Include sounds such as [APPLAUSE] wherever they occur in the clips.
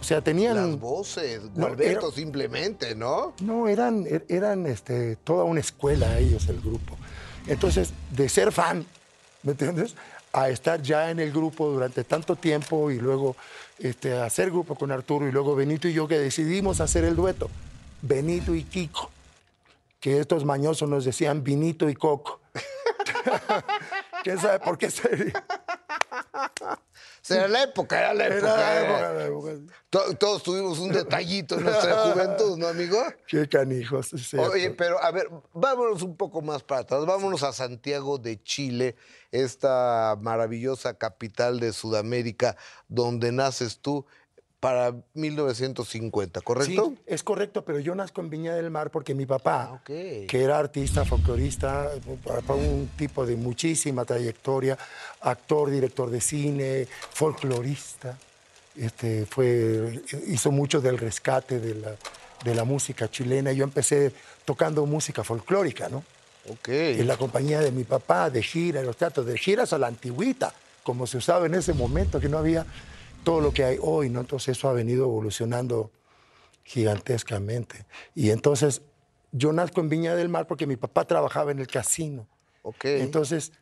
O sea, tenían... Las voces, No, Gualberto era- simplemente, ¿no? No, eran, er- eran este, toda una escuela ellos, el grupo. Entonces, de ser fan, ¿me entiendes? A estar ya en el grupo durante tanto tiempo y luego este, hacer grupo con Arturo y luego Benito y yo que decidimos hacer el dueto, Benito y Kiko, que estos mañosos nos decían Vinito y Coco. [LAUGHS] ¿Quién sabe por qué sería? Será la época, era la época. Era la época, la época. To- Todos tuvimos un detallito en nuestra [LAUGHS] juventud, ¿no, amigo? Qué canijos. es. Oye, pero a ver, vámonos un poco más para atrás. Vámonos a Santiago de Chile, esta maravillosa capital de Sudamérica, donde naces tú para 1950, ¿correcto? Sí, es correcto, pero yo nazco en Viña del Mar porque mi papá, Ah, que era artista, folclorista, un tipo de muchísima trayectoria, actor, director de cine, folclorista, este, fue, hizo mucho del rescate de la, de la música chilena. Yo empecé tocando música folclórica, ¿no? Ok. En la compañía de mi papá, de gira, en los teatros, de giras a la antigüita, como se usaba en ese momento, que no había todo lo que hay hoy, ¿no? Entonces eso ha venido evolucionando gigantescamente. Y entonces yo nazco en Viña del Mar porque mi papá trabajaba en el casino. Ok. Entonces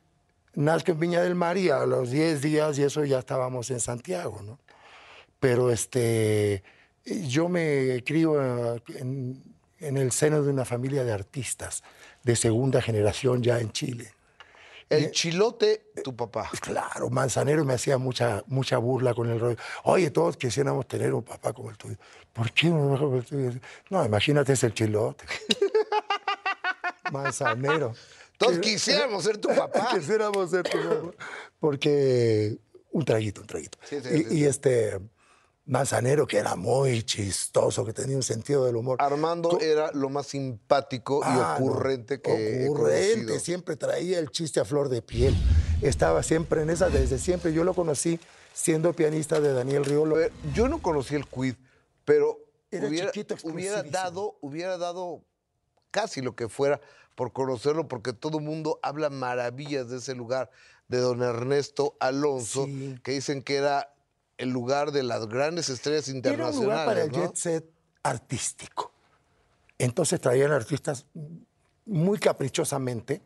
nazco en Viña del Mar y a los 10 días y eso ya estábamos en Santiago, ¿no? Pero este, yo me crío eh, en, en el seno de una familia de artistas de segunda generación ya en Chile. El chilote, tu papá. Claro, Manzanero me hacía mucha, mucha burla con el rollo. Oye, todos quisiéramos tener un papá como el tuyo. ¿Por qué papá como el tuyo? No, imagínate, es el chilote. [LAUGHS] Manzanero. Todos quisiéramos ser tu papá. [LAUGHS] Quisiéramos ser tu papá. Porque un traguito, un traguito. Sí, sí, y, sí, y este Manzanero, que era muy chistoso, que tenía un sentido del humor. Armando Co- era lo más simpático Ah, y no. ocurrente que Ocurrente, siempre traía el chiste a flor de piel. Estaba siempre en esa, desde siempre. Yo lo conocí siendo pianista de Daniel Riolo. ver, yo no conocí el quid, pero Era hubiera, chiquito, hubiera exclusivísimo. dado, hubiera dado casi lo que fuera por conocerlo, porque todo el mundo habla maravillas de ese lugar, de don Ernesto Alonso, Sí. que dicen que era el lugar de las grandes estrellas Era un internacionales. lugar para el ¿no? jet set artístico. Entonces traían artistas muy caprichosamente.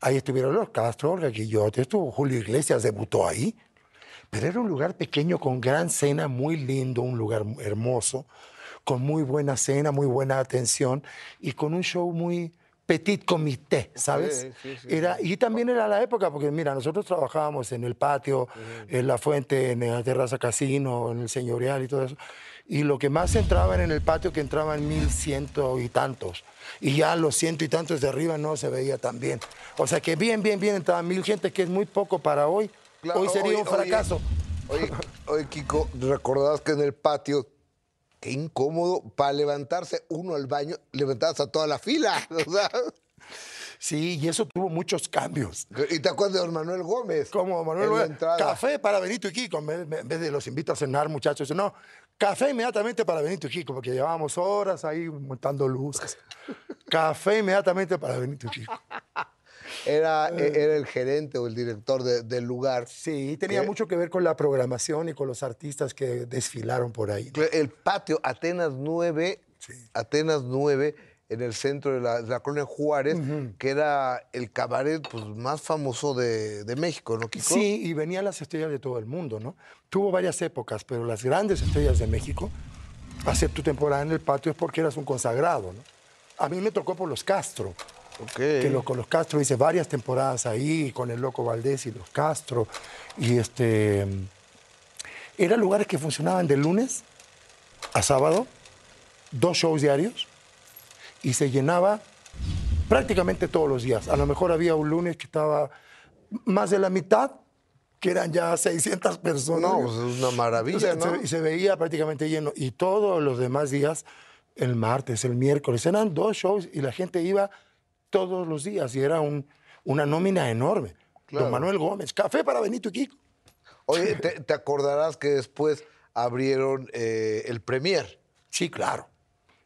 Ahí estuvieron los Castro, Olga Guillote, estuvo Julio Iglesias, debutó ahí. Pero era un lugar pequeño con gran cena, muy lindo, un lugar hermoso, con muy buena cena, muy buena atención y con un show muy petit comité, ¿sabes? Sí, sí, sí, era, y también era la época, porque mira, nosotros trabajábamos en el patio, en la fuente, en la terraza casino, en el señorial y todo eso. Y lo que más entraban en el patio, que entraban mil ciento y tantos. Y ya los ciento y tantos de arriba no se veía tan bien. O sea que bien, bien, bien entraban mil gente, que es muy poco para hoy. Claro, hoy sería oye, un fracaso. Oye, oye, Kiko, ¿recordabas que en el patio, qué incómodo, para levantarse uno al baño, levantabas a toda la fila? [LAUGHS] O sea, Sí, y eso tuvo muchos cambios. ¿Y te acuerdas de don Manuel Gómez? Como Manuel, Gómez, café para Benito y Kiko. En vez, en vez de los invito a cenar, muchachos. No, café inmediatamente para Benito y Kiko, porque llevábamos horas ahí montando luces. café inmediatamente para Benito y Kiko. Era, e- era el gerente o el director de- del lugar. Sí, tenía mucho que ver con la programación y con los artistas que desfilaron por ahí. El patio Atenas 9, Sí. Atenas 9, en el centro de la, de la colonia Juárez, que era el cabaret pues, más famoso de, de México, ¿no, Kiko? Sí, y venían las estrellas de todo el mundo, ¿no? Tuvo varias épocas, pero las grandes estrellas de México, hacer tu temporada en el patio es porque eras un consagrado, ¿no? A mí me tocó por los Castro. Que con los Castro hice varias temporadas ahí, con el Loco Valdés y los Castro. Y este. Eran lugares que funcionaban de lunes a sábado, dos shows diarios, y se llenaba prácticamente todos los días. A lo mejor había un lunes que estaba más de la mitad, que eran ya 600 personas. No, pues es una maravilla, O sea, ¿no? se- y se veía prácticamente lleno. Y todos los demás días, el martes, el miércoles, eran dos shows y la gente iba todos los días y era un- una nómina enorme. Claro. Don Manuel Gómez, café para Benito y Kiko. Oye, te, te acordarás que después abrieron eh, el Premier. Sí, claro.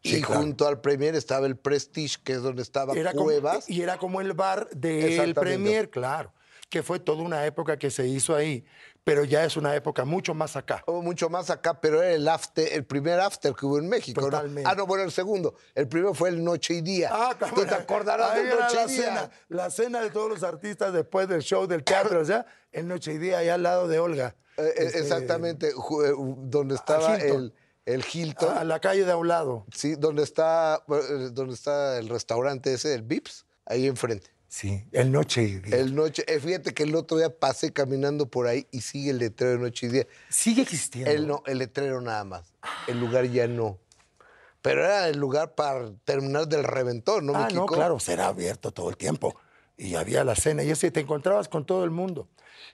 Sí, y claro. junto al Premier estaba el Prestige, que es donde estaba Era como- Cuevas. y era como el bar del. Premier, claro. Que fue toda una época que se hizo ahí, pero ya es una época mucho más acá. Oh, mucho más acá, pero era el after, el primer after que hubo en México. ¿no? Totalmente. Ah, no, bueno, el segundo. El primero fue el Noche y Día. ¿Tú te acordarás era Noche la y Día? cena, la cena de todos los artistas después del show del teatro, sea, el Noche y Día allá al lado de Olga. Eh, eh, Este, Exactamente, eh, donde estaba el, el Hilton. A la calle de a un lado. Sí, donde está, donde está el restaurante ese, el Vips, ahí enfrente. Sí, el Noche y Día. El noche, eh, fíjate que el otro día pasé caminando por ahí y sigue el letrero de noche y día. Sigue existiendo. El no, el letrero nada más. El lugar ya no. Pero era el lugar para terminar del reventón, ¿no, Ah, mi no, claro, será abierto todo el tiempo. Y había la cena y eso, y te encontrabas con todo el mundo.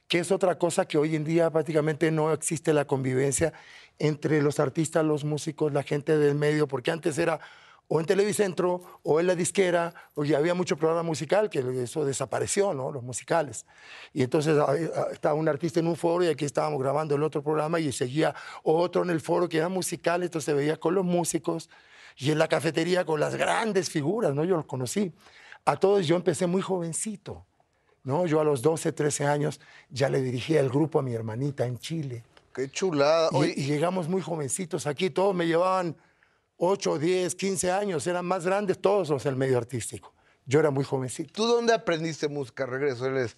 Que es otra cosa que hoy en día prácticamente no existe la convivencia entre los artistas, los músicos, la gente del medio, porque antes era o en Televicentro o en la disquera, o ya había mucho programa musical, que eso desapareció, ¿no? Los musicales. Y entonces ah, ah, estaba un artista en un foro y aquí estábamos grabando el otro programa y seguía otro en el foro que era musical, entonces se veía con los músicos y en la cafetería con las grandes figuras, ¿no? Yo los conocí. A todos yo empecé muy jovencito, ¿no? Yo a los 12, 13 años ya le dirigía el grupo a mi hermanita en Chile. Qué chulada. Y, y llegamos muy jovencitos aquí, todos me llevaban 8, 10, 15 años, eran más grandes todos los del medio artístico. Yo era muy jovencito. ¿tú dónde aprendiste música? Regreso, él es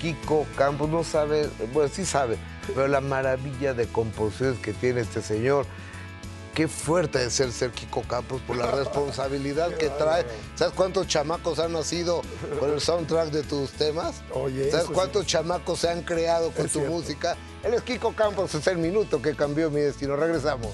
Kiko Campos, no sabe, bueno, sí sabe, pero la maravilla de composiciones que tiene este señor. Qué fuerte de ser ser Kiko Campos por la [LAUGHS] responsabilidad que trae. ¿Sabes cuántos chamacos han nacido con el soundtrack de tus temas? Oye, ¿Sabes sí. cuántos chamacos se han creado con Es tu cierto. música? Él es Kiko Campos, es el minuto que cambió mi destino. Regresamos.